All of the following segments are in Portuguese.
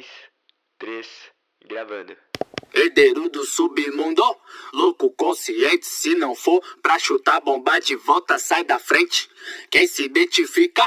dois, três, gravando. Herdeiro do submundo, louco consciente, se não for pra chutar bomba de volta, sai da frente. Quem se identifica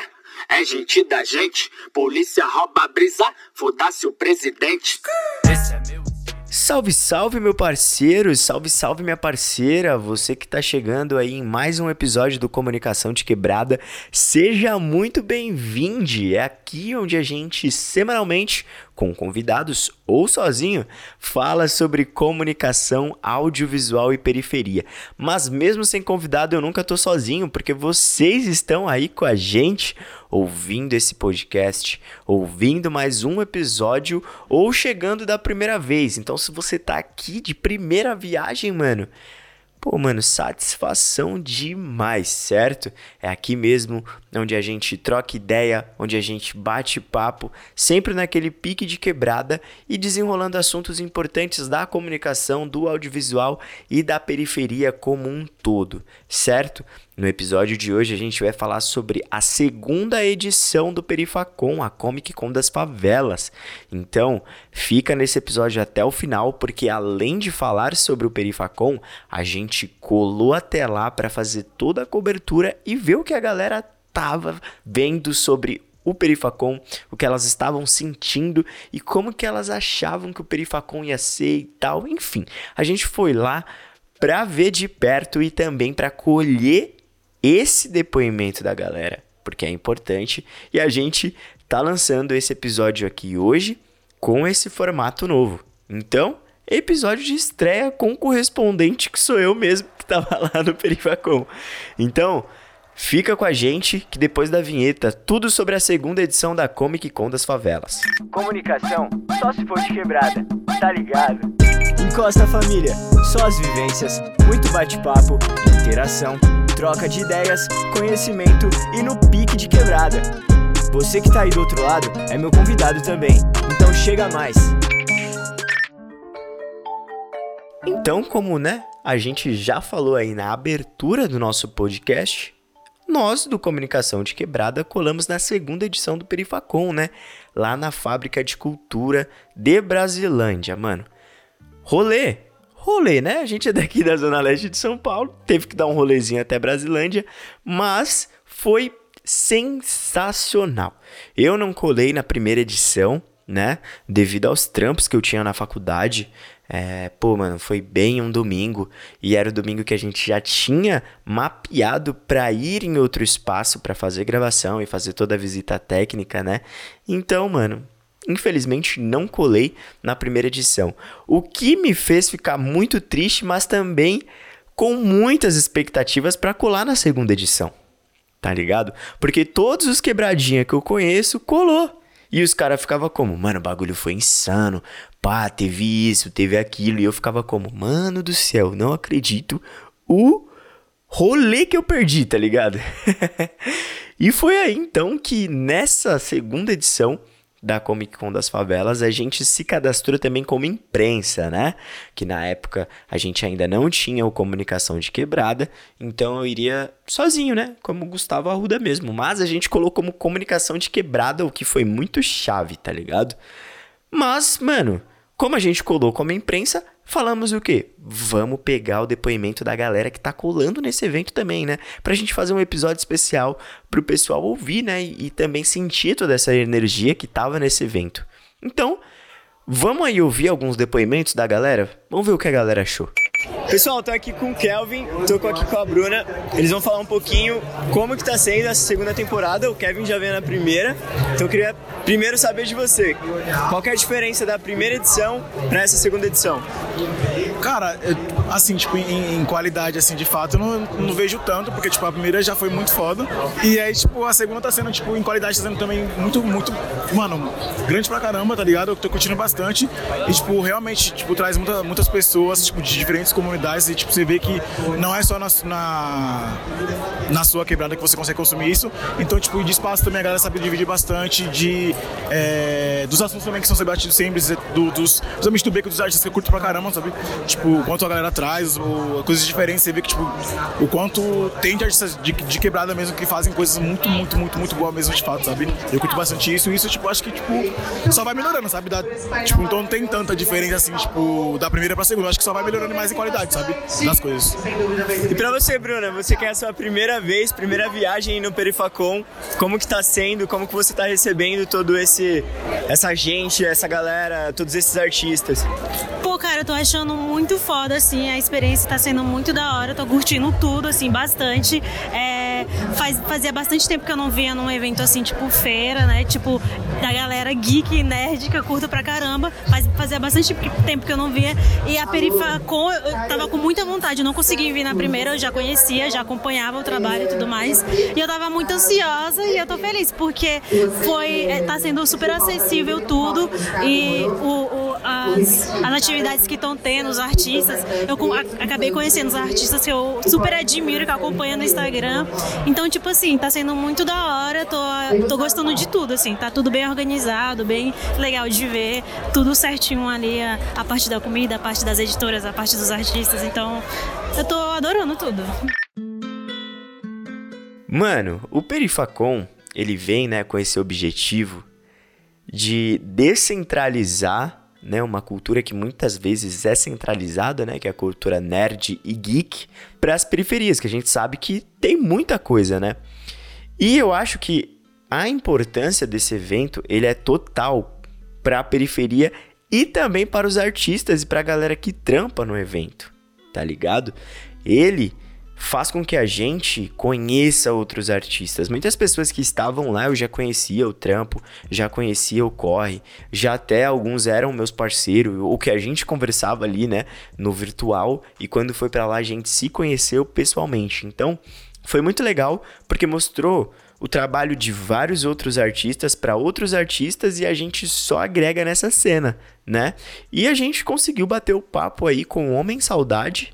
é gente da gente, polícia rouba a brisa, foda-se o presidente. Esse é meu. Salve, salve, meu parceiro! Salve, salve, minha parceira! Você que está chegando aí em mais um episódio do Comunicação de Quebrada, seja muito bem-vindo! É aqui onde a gente semanalmente com convidados ou sozinho, fala sobre comunicação audiovisual e periferia. Mas mesmo sem convidado, eu nunca tô sozinho, porque vocês estão aí com a gente, ouvindo esse podcast, ouvindo mais um episódio ou chegando da primeira vez. Então, se você tá aqui de primeira viagem, mano, Pô, mano, satisfação demais, certo? É aqui mesmo onde a gente troca ideia, onde a gente bate papo, sempre naquele pique de quebrada e desenrolando assuntos importantes da comunicação, do audiovisual e da periferia como um todo, certo? No episódio de hoje a gente vai falar sobre a segunda edição do Perifacon, a Comic Con das favelas. Então, fica nesse episódio até o final, porque além de falar sobre o Perifacon, a gente colou até lá para fazer toda a cobertura e ver o que a galera tava vendo sobre o Perifacon, o que elas estavam sentindo e como que elas achavam que o Perifacon ia ser e tal. Enfim, a gente foi lá para ver de perto e também para colher esse depoimento da galera, porque é importante e a gente tá lançando esse episódio aqui hoje com esse formato novo. Então, episódio de estreia com o correspondente que sou eu mesmo que tava lá no Perifacom. Então, fica com a gente que depois da vinheta, tudo sobre a segunda edição da Comic Con das Favelas. Comunicação só se for de quebrada, tá ligado? Encosta família, só as vivências, muito bate-papo, interação troca de ideias, conhecimento e no pique de quebrada. Você que tá aí do outro lado é meu convidado também, então chega mais. Então, como né, a gente já falou aí na abertura do nosso podcast, nós do Comunicação de Quebrada colamos na segunda edição do Perifacon, né? Lá na Fábrica de Cultura de Brasilândia, mano. Rolê rolê, né? A gente é daqui da Zona Leste de São Paulo, teve que dar um rolezinho até Brasilândia, mas foi sensacional. Eu não colei na primeira edição, né? Devido aos trampos que eu tinha na faculdade. É, pô, mano, foi bem um domingo e era o domingo que a gente já tinha mapeado para ir em outro espaço para fazer gravação e fazer toda a visita técnica, né? Então, mano, Infelizmente não colei na primeira edição, o que me fez ficar muito triste, mas também com muitas expectativas para colar na segunda edição. Tá ligado? Porque todos os quebradinha que eu conheço colou. E os caras ficavam como, mano, o bagulho foi insano. Pá, teve isso, teve aquilo. E eu ficava como, mano do céu, não acredito o rolê que eu perdi, tá ligado? e foi aí então que nessa segunda edição da Comic Con das Favelas, a gente se cadastrou também como imprensa, né? Que na época a gente ainda não tinha o comunicação de quebrada, então eu iria sozinho, né? Como Gustavo Arruda mesmo. Mas a gente colocou como comunicação de quebrada, o que foi muito chave, tá ligado? Mas, mano, como a gente colou como imprensa, falamos o quê? Vamos pegar o depoimento da galera que tá colando nesse evento também, né? Pra gente fazer um episódio especial pro pessoal ouvir, né? E, e também sentir toda essa energia que tava nesse evento. Então, vamos aí ouvir alguns depoimentos da galera? Vamos ver o que a galera achou. Pessoal, tô aqui com o Kelvin, tô aqui com a Bruna. Eles vão falar um pouquinho como que tá sendo essa segunda temporada. O Kevin já veio na primeira, então eu queria primeiro saber de você. Qual é a diferença da primeira edição para essa segunda edição? Cara, assim, tipo, em, em, qualidade, assim, de fato, eu não, não, vejo tanto, porque, tipo, a primeira já foi muito foda. E aí, tipo, a segunda tá sendo, tipo, em qualidade, tá sendo também muito, muito, mano, grande pra caramba, tá ligado? Eu tô curtindo bastante. E, tipo, realmente, tipo, traz muita, muitas pessoas, tipo, de diferentes comunidades comunidades e tipo, você vê que não é só na, na, na sua quebrada que você consegue consumir isso. Então, tipo, de espaço também a galera sabe dividir bastante de, é, dos assuntos também que são debatidos sempre, do, dos, principalmente do beco dos artistas que eu curto pra caramba, sabe? Tipo, o quanto a galera traz, ou, coisas diferentes, você vê que, tipo, o quanto tem de artistas de, de quebrada mesmo que fazem coisas muito, muito, muito, muito boas mesmo de fato, sabe? Eu curto bastante isso e isso, tipo, acho que, tipo, só vai melhorando, sabe? Tipo, então não tem tanta diferença assim, tipo, da primeira pra segunda. Acho que só vai melhorando mais em qualidade, sabe? Das coisas. E pra você, Bruna, você quer a sua primeira vez, primeira viagem no Perifacom, como que tá sendo, como que você tá recebendo todo esse, essa gente, essa galera, todos esses artistas? Pô, cara, eu tô achando muito foda, assim, a experiência tá sendo muito da hora, eu tô curtindo tudo, assim, bastante. É, faz, fazia bastante tempo que eu não vinha num evento assim, tipo feira, né? Tipo, da galera geek, nerd, que eu curto pra caramba. Faz, fazia bastante tempo que eu não via. E a Perifacom, eu tava com muita vontade, não consegui vir na primeira, eu já conhecia, já acompanhava o trabalho e tudo mais. E eu tava muito ansiosa e eu tô feliz, porque foi, é, tá sendo super acessível tudo. E o, o as, as atividades que estão tendo, os artistas, eu acabei conhecendo os artistas que eu super admiro, que eu acompanho no Instagram. Então, tipo assim, tá sendo muito da hora, tô, tô gostando de tudo, assim, tá tudo bem organizado, bem legal de ver, tudo certinho ali, a, a parte da comida, a parte das editoras, a parte dos artistas, então eu tô adorando tudo. Mano, o Perifacom, ele vem, né, com esse objetivo de descentralizar né, uma cultura que muitas vezes é centralizada, né, que é a cultura nerd e geek, para as periferias, que a gente sabe que tem muita coisa, né? E eu acho que a importância desse evento, ele é total para a periferia e também para os artistas e para a galera que trampa no evento, tá ligado? Ele faz com que a gente conheça outros artistas. Muitas pessoas que estavam lá eu já conhecia o trampo, já conhecia o corre, já até alguns eram meus parceiros, ou que a gente conversava ali, né, no virtual, e quando foi para lá a gente se conheceu pessoalmente. Então, foi muito legal porque mostrou o trabalho de vários outros artistas para outros artistas e a gente só agrega nessa cena, né? E a gente conseguiu bater o papo aí com o Homem Saudade,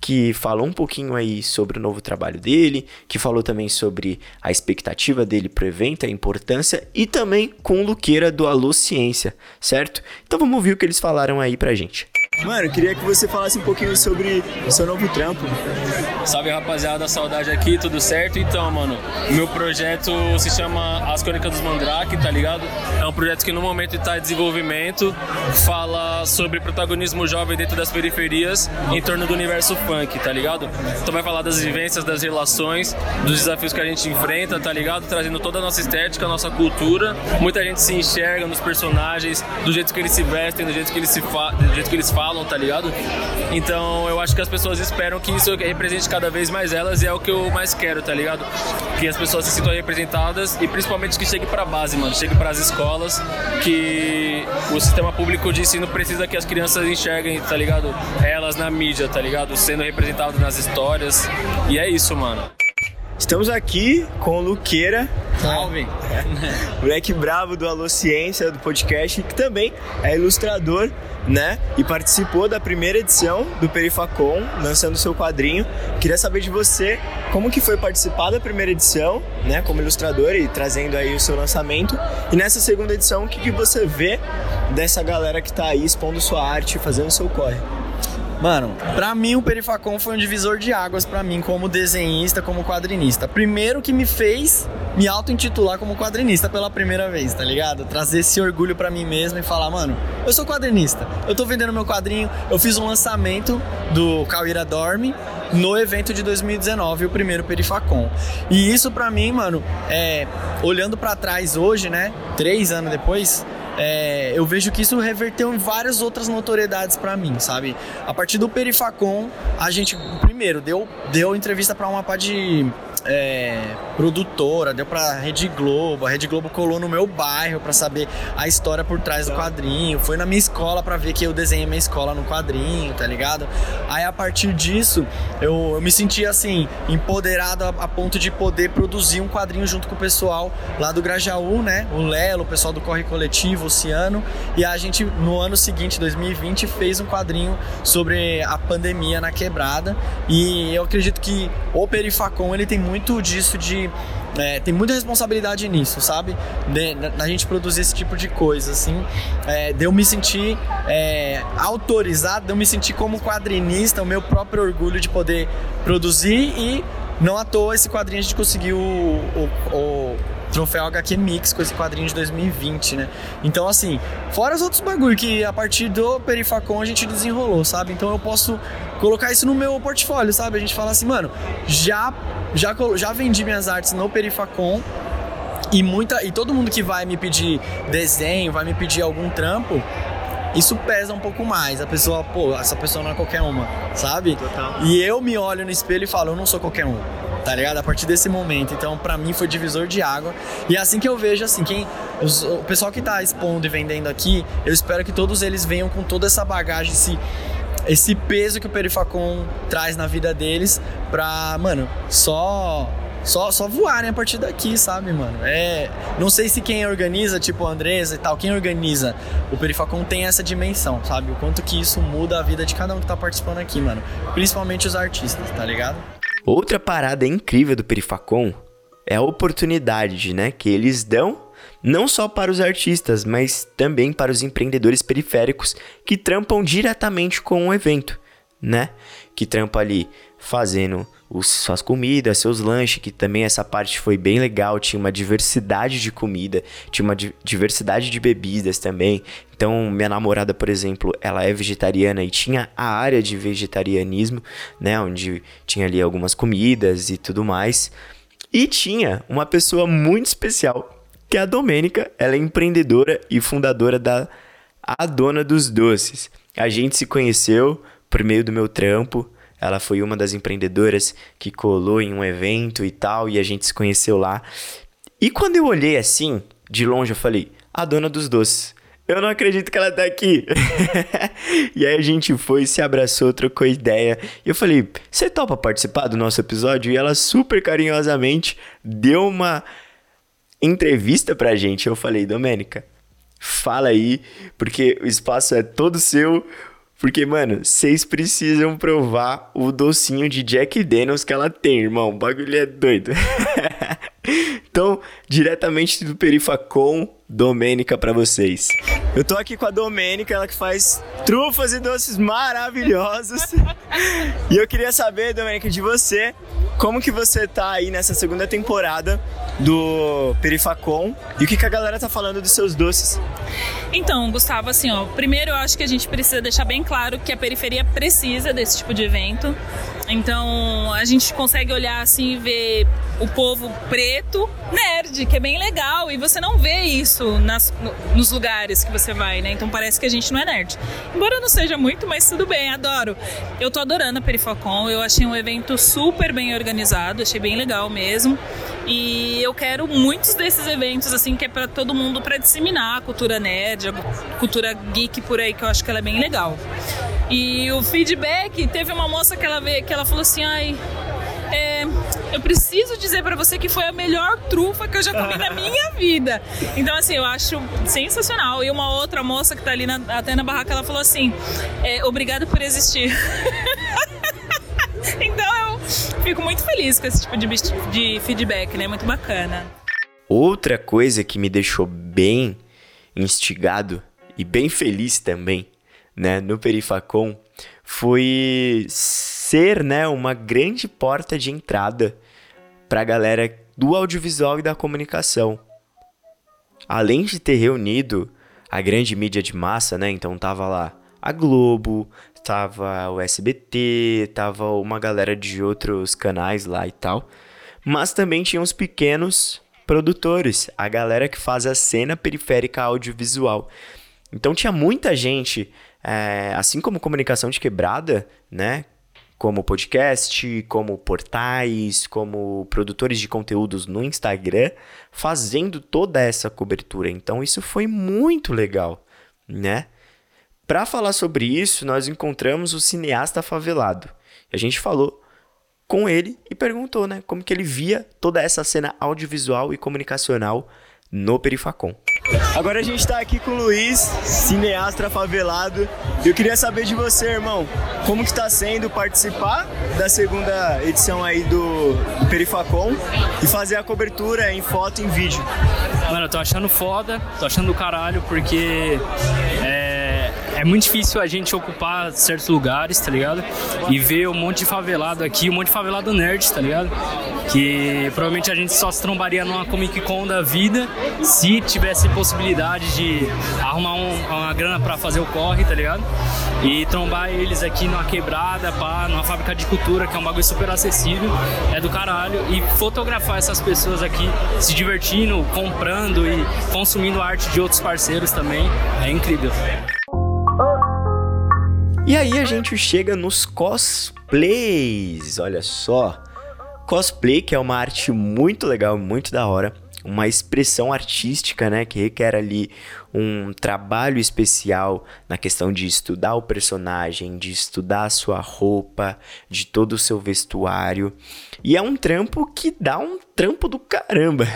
que falou um pouquinho aí sobre o novo trabalho dele, que falou também sobre a expectativa dele pro evento, a importância, e também com o Luqueira do Alô Ciência, certo? Então vamos ouvir o que eles falaram aí pra gente. Mano, queria que você falasse um pouquinho sobre o seu novo trampo. Salve rapaziada, saudade aqui, tudo certo? Então, mano, meu projeto se chama As Crônicas dos Mandrake, tá ligado? É um projeto que no momento está em desenvolvimento, fala sobre protagonismo jovem dentro das periferias em torno do universo funk, tá ligado? Então vai falar das vivências, das relações, dos desafios que a gente enfrenta, tá ligado? Trazendo toda a nossa estética, a nossa cultura. Muita gente se enxerga nos personagens, do jeito que eles se vestem, do jeito que eles se do jeito que eles falam tá ligado? Então eu acho que as pessoas esperam que isso represente cada vez mais elas e é o que eu mais quero, tá ligado? Que as pessoas se sintam representadas e principalmente que chegue pra base, mano, chegue pras escolas, que o sistema público de ensino precisa que as crianças enxerguem, tá ligado? Elas na mídia, tá ligado? Sendo representadas nas histórias. E é isso, mano. Estamos aqui com o Luqueira. Salve! Moleque bravo do Alô Ciência, do podcast, que também é ilustrador, né? E participou da primeira edição do Perifacom, lançando seu quadrinho. Queria saber de você como que foi participar da primeira edição, né? Como ilustrador e trazendo aí o seu lançamento. E nessa segunda edição, o que, que você vê dessa galera que tá aí expondo sua arte, fazendo seu corre? Mano, pra mim o Perifacom foi um divisor de águas para mim como desenhista, como quadrinista. Primeiro que me fez me auto-intitular como quadrinista pela primeira vez, tá ligado? Trazer esse orgulho para mim mesmo e falar, mano, eu sou quadrinista. Eu tô vendendo meu quadrinho, eu fiz um lançamento do Cauíra Dorme no evento de 2019, o primeiro Perifacom. E isso para mim, mano, é olhando para trás hoje, né, três anos depois, é, eu vejo que isso reverteu em várias outras notoriedades para mim, sabe? A partir do Perifacom, a gente, primeiro, deu, deu entrevista para uma pá de é, produtora, deu pra Rede Globo, a Rede Globo colou no meu bairro para saber a história por trás do quadrinho, foi na minha escola para ver que eu desenhei minha escola no quadrinho, tá ligado? Aí a partir disso, eu, eu me senti assim, empoderado a, a, ponto de poder produzir um quadrinho junto com o pessoal lá do Grajaú, né? O Lelo, o pessoal do Corre Coletivo, o Ciano, e a gente no ano seguinte, 2020, fez um quadrinho sobre a pandemia na quebrada, e eu acredito que o Perifacon ele tem muito disso de é, tem muita responsabilidade nisso, sabe? De, na, gente produzir esse tipo de coisa, assim. É, de eu me sentir é, autorizado, de eu me sentir como quadrinista, o meu próprio orgulho de poder produzir e não à toa esse quadrinho a gente conseguiu o, o, o troféu HQ Mix com esse quadrinho de 2020, né? Então, assim, fora os outros bagulho que a partir do Perifacon a gente desenrolou, sabe? Então eu posso colocar isso no meu portfólio, sabe? A gente fala assim, mano, já, já, já vendi minhas artes no Perifacon e muita e todo mundo que vai me pedir desenho, vai me pedir algum trampo, isso pesa um pouco mais. A pessoa, pô, essa pessoa não é qualquer uma, sabe? Total. E eu me olho no espelho e falo, eu não sou qualquer um tá ligado? A partir desse momento. Então, para mim, foi divisor de água. E é assim que eu vejo, assim, quem. Os, o pessoal que tá expondo e vendendo aqui, eu espero que todos eles venham com toda essa bagagem, esse, esse peso que o Perifacon traz na vida deles pra, mano, só só, só voarem a partir daqui, sabe, mano? É, não sei se quem organiza, tipo a Andresa e tal, quem organiza o Perifacon tem essa dimensão, sabe? O quanto que isso muda a vida de cada um que tá participando aqui, mano. Principalmente os artistas, tá ligado? Outra parada incrível do Perifacon é a oportunidade, né, que eles dão não só para os artistas, mas também para os empreendedores periféricos que trampam diretamente com o evento, né? Que trampam ali fazendo os, suas comidas, seus lanches, que também essa parte foi bem legal, tinha uma diversidade de comida, tinha uma di diversidade de bebidas também. Então, minha namorada, por exemplo, ela é vegetariana e tinha a área de vegetarianismo, né, onde tinha ali algumas comidas e tudo mais. E tinha uma pessoa muito especial, que é a Domênica, ela é empreendedora e fundadora da A Dona dos Doces. A gente se conheceu por meio do meu trampo, ela foi uma das empreendedoras que colou em um evento e tal, e a gente se conheceu lá. E quando eu olhei assim, de longe, eu falei: a dona dos doces. Eu não acredito que ela tá aqui. e aí a gente foi, se abraçou, trocou ideia. E eu falei: Você topa participar do nosso episódio? E ela super carinhosamente deu uma entrevista pra gente. Eu falei: Domênica, fala aí, porque o espaço é todo seu. Porque, mano, vocês precisam provar o docinho de Jack Daniels que ela tem, irmão. O bagulho é doido. então, diretamente do Perifacom, Domênica para vocês. Eu tô aqui com a Domênica, ela que faz trufas e doces maravilhosos. e eu queria saber, Domênica, de você, como que você tá aí nessa segunda temporada do Perifacom e o que, que a galera tá falando dos seus doces? Então, Gustavo, assim, ó, primeiro eu acho que a gente precisa deixar bem claro que a periferia precisa desse tipo de evento. Então, a gente consegue olhar assim e ver o povo preto nerd, que é bem legal, e você não vê isso nas, nos lugares que você vai, né? Então parece que a gente não é nerd. Embora não seja muito, mas tudo bem, adoro. Eu tô adorando a Perifacon, eu achei um evento super bem organizado, achei bem legal mesmo. E eu quero muitos desses eventos, assim, que é para todo mundo, para disseminar a cultura nerd, a cultura geek por aí, que eu acho que ela é bem legal. E o feedback, teve uma moça que ela veio, que ela falou assim, ai, é, eu preciso dizer para você que foi a melhor trufa que eu já comi na minha vida. Então, assim, eu acho sensacional. E uma outra moça que tá ali na, até na barraca, ela falou assim: é, obrigada por existir. então eu fico muito feliz com esse tipo de, de feedback, né? Muito bacana. Outra coisa que me deixou bem instigado e bem feliz também, né, no Perifacom, foi ser, né, uma grande porta de entrada para a galera do audiovisual e da comunicação. Além de ter reunido a grande mídia de massa, né, então tava lá a Globo, tava o SBT, tava uma galera de outros canais lá e tal. Mas também tinha os pequenos produtores, a galera que faz a cena periférica audiovisual. Então tinha muita gente, é, assim como comunicação de quebrada, né? como podcast, como portais, como produtores de conteúdos no Instagram, fazendo toda essa cobertura. Então isso foi muito legal, né? Para falar sobre isso, nós encontramos o cineasta favelado. A gente falou com ele e perguntou, né, como que ele via toda essa cena audiovisual e comunicacional no Perifacom. Agora a gente está aqui com o Luiz, cineasta favelado. Eu queria saber de você, irmão, como que está sendo participar da segunda edição aí do, do Perifacom e fazer a cobertura em foto e em vídeo. Mano, eu tô achando foda, tô achando do caralho, porque é, é muito difícil a gente ocupar certos lugares, tá ligado? E ver um monte de favelado aqui, um monte de favelado nerd, tá ligado? Que provavelmente a gente só se trombaria numa Comic Con da vida se tivesse possibilidade de arrumar um, uma grana para fazer o corre, tá ligado? E trombar eles aqui numa quebrada, pá, numa fábrica de cultura, que é um bagulho super acessível, é do caralho. E fotografar essas pessoas aqui se divertindo, comprando e consumindo arte de outros parceiros também é incrível. E aí a gente chega nos cosplays, olha só. Cosplay, que é uma arte muito legal, muito da hora, uma expressão artística, né, que requer ali um trabalho especial na questão de estudar o personagem, de estudar a sua roupa, de todo o seu vestuário. E é um trampo que dá um trampo do caramba.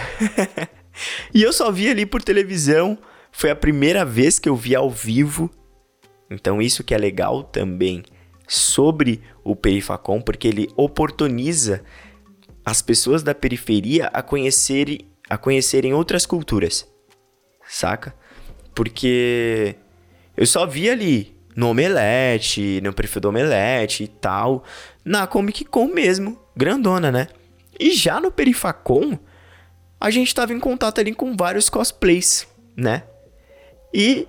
e eu só vi ali por televisão, foi a primeira vez que eu vi ao vivo então isso que é legal também sobre o Perifacom, porque ele oportuniza as pessoas da periferia a conhecerem, a conhecerem outras culturas, saca? Porque eu só vi ali no Omelete, no perfil do Omelete e tal, na Comic Con mesmo, grandona, né? E já no Perifacom, a gente tava em contato ali com vários cosplays, né? E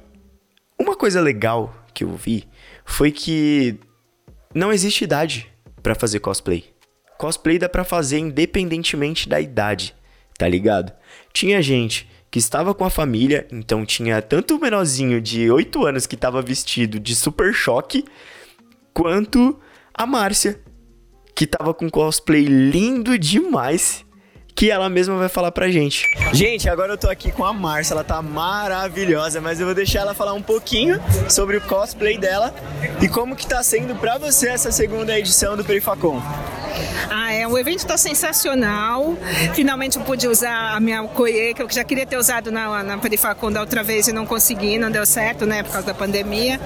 uma coisa legal que eu vi foi que não existe idade para fazer cosplay. Cosplay dá para fazer independentemente da idade, tá ligado? Tinha gente que estava com a família, então tinha tanto o menorzinho de 8 anos que estava vestido de super choque, quanto a Márcia, que estava com cosplay lindo demais que ela mesma vai falar pra gente. Gente, agora eu tô aqui com a Márcia, ela tá maravilhosa, mas eu vou deixar ela falar um pouquinho sobre o cosplay dela e como que tá sendo pra você essa segunda edição do Perifacom. Ah, é, o evento está sensacional. Finalmente eu pude usar a minha coie, que eu já queria ter usado na, na Perifacom da outra vez e não consegui, não deu certo, né, por causa da pandemia.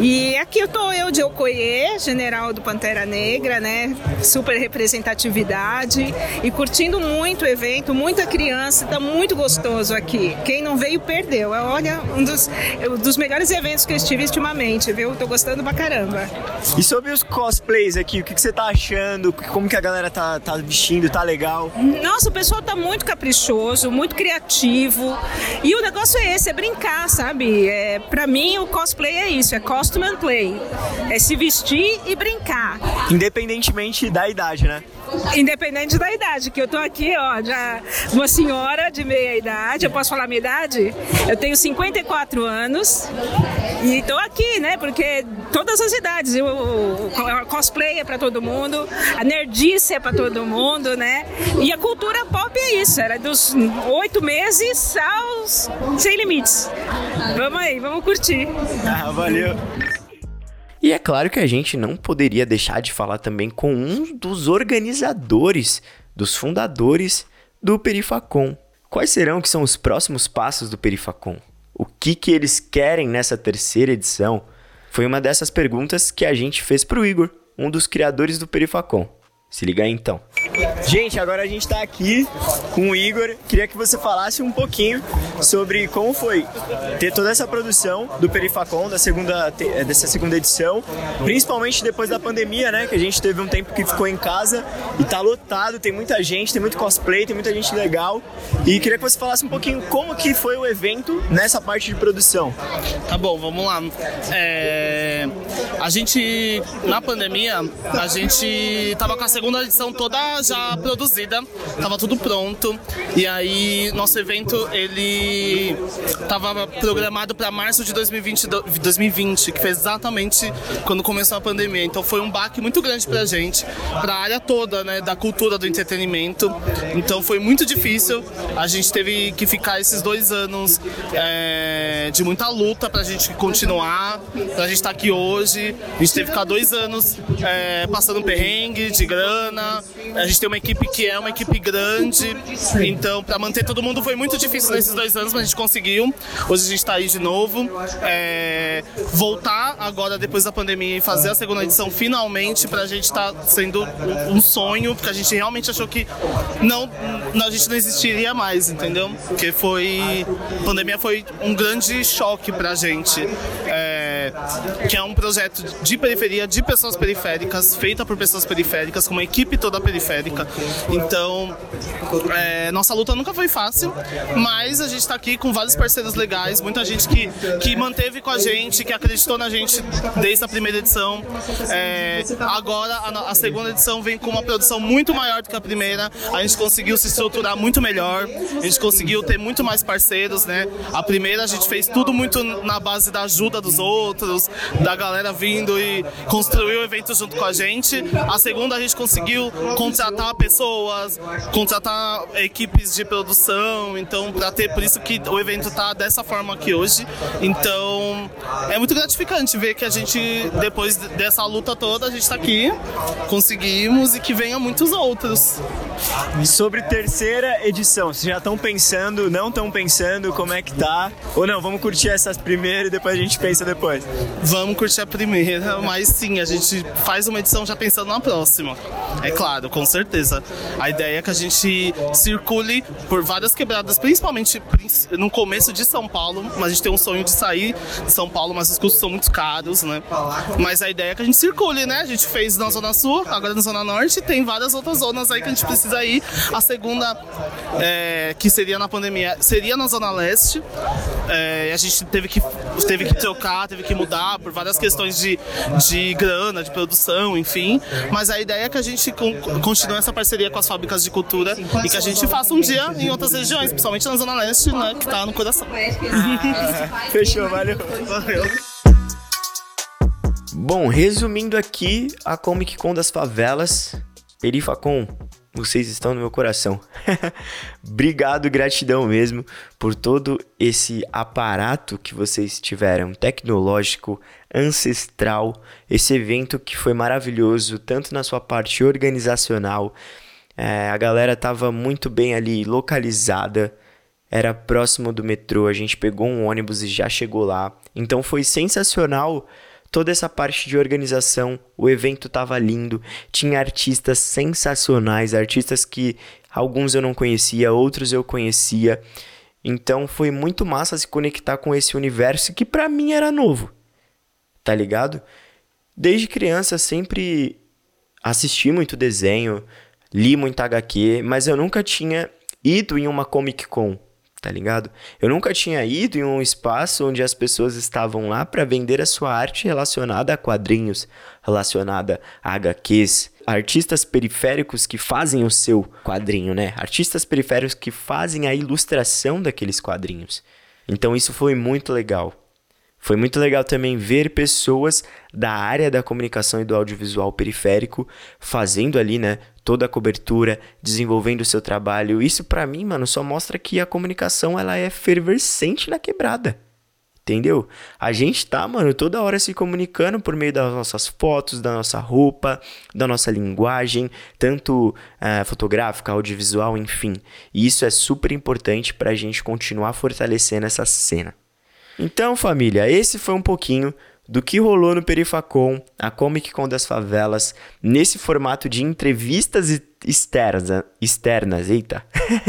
E aqui eu tô eu de Okoye, general do Pantera Negra, né? Super representatividade e curtindo muito o evento, muita criança, tá muito gostoso aqui. Quem não veio perdeu. É, olha, um dos, um dos melhores eventos que eu estive ultimamente, viu? Tô gostando pra caramba. E sobre os cosplays aqui, o que, que você tá achando? Como que a galera tá, tá vestindo? Tá legal? Nossa, o pessoal tá muito caprichoso, muito criativo. E o negócio é esse, é brincar, sabe? É, pra mim o cosplay é isso, é cosplay costume and play. É se vestir e brincar. Independentemente da idade, né? Independente da idade, que eu tô aqui, ó, já uma senhora de meia idade, eu posso falar minha idade? Eu tenho 54 anos e tô aqui, né? Porque todas as idades, o cosplay é para todo mundo, a nerdice é para todo mundo, né? E a cultura pop é isso, era dos oito meses aos sem limites. Vamos aí, vamos curtir. Ah, valeu. E é claro que a gente não poderia deixar de falar também com um dos organizadores, dos fundadores do Perifacom. Quais serão que são os próximos passos do Perifacom? O que, que eles querem nessa terceira edição? Foi uma dessas perguntas que a gente fez para o Igor, um dos criadores do Perifacom. Se liga aí então. Gente, agora a gente está aqui com o Igor. Queria que você falasse um pouquinho sobre como foi ter toda essa produção do Perifacom, da segunda, eh, dessa segunda edição, principalmente depois da pandemia, né? Que a gente teve um tempo que ficou em casa e tá lotado, tem muita gente, tem muito cosplay, tem muita gente legal. E queria que você falasse um pouquinho como que foi o evento nessa parte de produção. Tá bom, vamos lá. É... A gente, na pandemia, a gente tava com a segunda segunda edição toda já produzida, tava tudo pronto. E aí nosso evento ele tava programado para março de 2020, 2020, que foi exatamente quando começou a pandemia. Então foi um baque muito grande pra gente, pra área toda, né, da cultura do entretenimento. Então foi muito difícil. A gente teve que ficar esses dois anos é, de muita luta pra gente continuar, pra gente estar tá aqui hoje. A gente teve que ficar dois anos é, passando perrengue de grana. A gente tem uma equipe que é uma equipe grande. Então, pra manter todo mundo foi muito difícil nesses dois anos, mas a gente conseguiu. Hoje a gente tá aí de novo. É, voltar agora depois da pandemia e fazer a segunda edição finalmente pra gente tá sendo um sonho, porque a gente realmente achou que não, a gente não existiria mais, entendeu? Porque foi. A pandemia foi um grande choque pra gente. É, que é um projeto de periferia, de pessoas periféricas, feita por pessoas periféricas, com uma equipe toda periférica. Então, é, nossa luta nunca foi fácil, mas a gente está aqui com vários parceiros legais, muita gente que, que manteve com a gente, que acreditou na gente desde a primeira edição. É, agora, a, a segunda edição vem com uma produção muito maior do que a primeira, a gente conseguiu se estruturar muito melhor, a gente conseguiu ter muito mais parceiros, né? A primeira a gente fez tudo muito na base da ajuda dos outros, da galera vindo e construir o evento junto com a gente. A segunda a gente conseguiu contratar pessoas, contratar equipes de produção, então para ter por isso que o evento tá dessa forma aqui hoje. Então é muito gratificante ver que a gente depois dessa luta toda a gente está aqui, conseguimos e que venha muitos outros. E sobre terceira edição, vocês já estão pensando, não estão pensando como é que tá? Ou não, vamos curtir essas primeiras e depois a gente pensa depois? Vamos curtir a primeira, mas sim, a gente faz uma edição já pensando na próxima. É claro, com certeza. A ideia é que a gente circule por várias quebradas, principalmente no começo de São Paulo, mas a gente tem um sonho de sair de São Paulo, mas os custos são muito caros, né? Mas a ideia é que a gente circule, né? A gente fez na Zona Sul, agora na Zona Norte, tem várias outras zonas aí que a gente precisa ir. A segunda, é, que seria na pandemia, seria na Zona Leste. É, a gente teve que, teve que trocar, teve que mudar por várias questões de, de grana, de produção, enfim. Mas a ideia é que a gente continue essa parceria com as fábricas de cultura e que a gente faça um dia em outras regiões, principalmente na Zona Leste, né, que tá no coração. Fechou, valeu. Valeu. Bom, resumindo aqui, a Comic Con das favelas, Perifacon, vocês estão no meu coração. Obrigado, gratidão mesmo por todo esse aparato que vocês tiveram, tecnológico, ancestral, esse evento que foi maravilhoso, tanto na sua parte organizacional, é, a galera estava muito bem ali localizada, era próximo do metrô, a gente pegou um ônibus e já chegou lá, então foi sensacional toda essa parte de organização, o evento tava lindo, tinha artistas sensacionais, artistas que alguns eu não conhecia, outros eu conhecia. Então foi muito massa se conectar com esse universo que para mim era novo. Tá ligado? Desde criança sempre assisti muito desenho, li muito HQ, mas eu nunca tinha ido em uma Comic Con tá ligado? Eu nunca tinha ido em um espaço onde as pessoas estavam lá para vender a sua arte relacionada a quadrinhos, relacionada a HQs, artistas periféricos que fazem o seu quadrinho, né? Artistas periféricos que fazem a ilustração daqueles quadrinhos. Então isso foi muito legal. Foi muito legal também ver pessoas da área da comunicação e do audiovisual periférico fazendo ali, né, toda a cobertura, desenvolvendo o seu trabalho. Isso para mim, mano, só mostra que a comunicação ela é fervescente na quebrada. Entendeu? A gente tá, mano, toda hora se comunicando por meio das nossas fotos, da nossa roupa, da nossa linguagem, tanto uh, fotográfica, audiovisual, enfim. E isso é super importante pra gente continuar fortalecendo essa cena. Então, família, esse foi um pouquinho do que rolou no Perifacon, a Comic Con das favelas, nesse formato de entrevistas externas, externas, eita.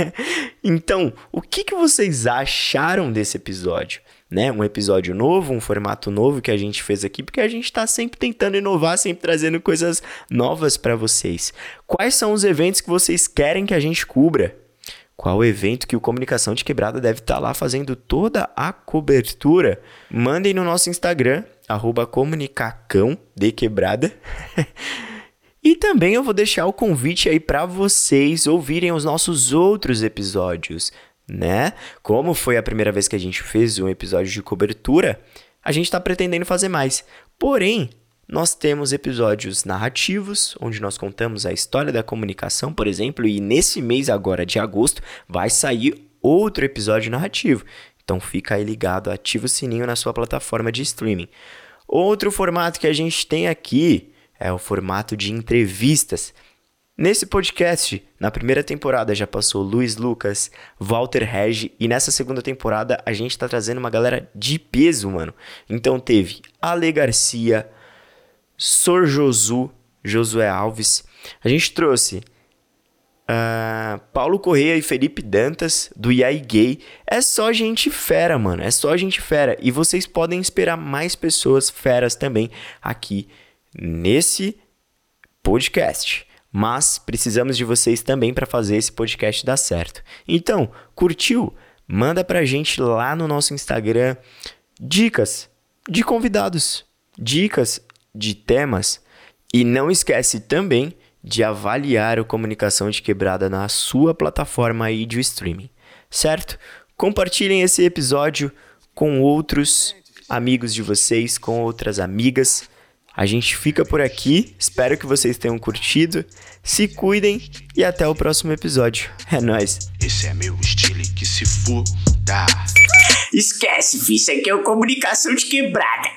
então, o que, que vocês acharam desse episódio? Né? Um episódio novo, um formato novo que a gente fez aqui, porque a gente está sempre tentando inovar, sempre trazendo coisas novas para vocês. Quais são os eventos que vocês querem que a gente cubra? Qual evento que o Comunicação de Quebrada deve estar tá lá fazendo toda a cobertura. Mandem no nosso Instagram, arroba comunicacão de quebrada. E também eu vou deixar o convite aí para vocês ouvirem os nossos outros episódios, né? Como foi a primeira vez que a gente fez um episódio de cobertura, a gente está pretendendo fazer mais. Porém, nós temos episódios narrativos, onde nós contamos a história da comunicação, por exemplo, e nesse mês agora de agosto vai sair outro episódio narrativo. Então fica aí ligado, ativa o sininho na sua plataforma de streaming. Outro formato que a gente tem aqui é o formato de entrevistas. Nesse podcast, na primeira temporada já passou Luiz Lucas, Walter Regi e nessa segunda temporada a gente tá trazendo uma galera de peso, mano. Então teve Ale Garcia, Sor Josu, Josué Alves. A gente trouxe uh, Paulo Correia e Felipe Dantas, do IAI Gay. É só gente fera, mano. É só gente fera. E vocês podem esperar mais pessoas feras também aqui nesse podcast. Mas precisamos de vocês também para fazer esse podcast dar certo. Então, curtiu? Manda pra gente lá no nosso Instagram dicas de convidados, dicas de temas e não esquece também de avaliar o Comunicação de Quebrada na sua plataforma aí de streaming, certo? Compartilhem esse episódio com outros amigos de vocês, com outras amigas a gente fica por aqui, espero que vocês tenham curtido. Se cuidem e até o próximo episódio. É nóis. Esse é meu estilo que se foda. Esquece, fi, isso aqui é o comunicação de quebrada.